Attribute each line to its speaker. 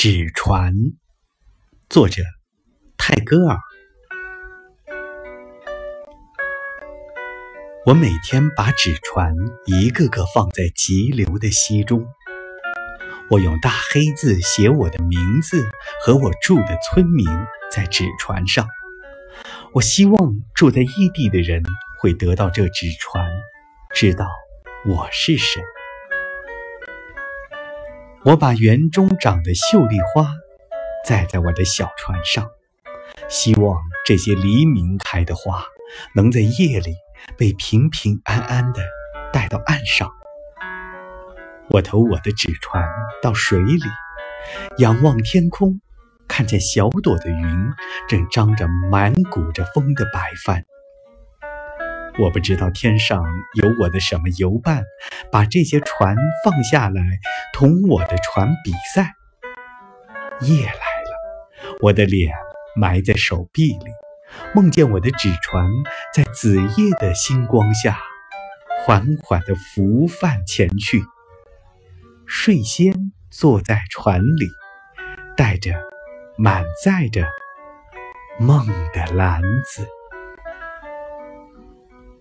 Speaker 1: 纸船，作者泰戈尔。我每天把纸船一个个放在急流的溪中，我用大黑字写我的名字和我住的村民在纸船上。我希望住在异地的人会得到这纸船，知道我是谁。我把园中长的秀丽花栽在我的小船上，希望这些黎明开的花能在夜里被平平安安地带到岸上。我投我的纸船到水里，仰望天空，看见小朵的云正张着满鼓着风的白帆。我不知道天上有我的什么游伴，把这些船放下来，同我的船比赛。夜来了，我的脸埋在手臂里，梦见我的纸船在子夜的星光下，缓缓地浮泛前去。睡仙坐在船里，带着满载着梦的篮子。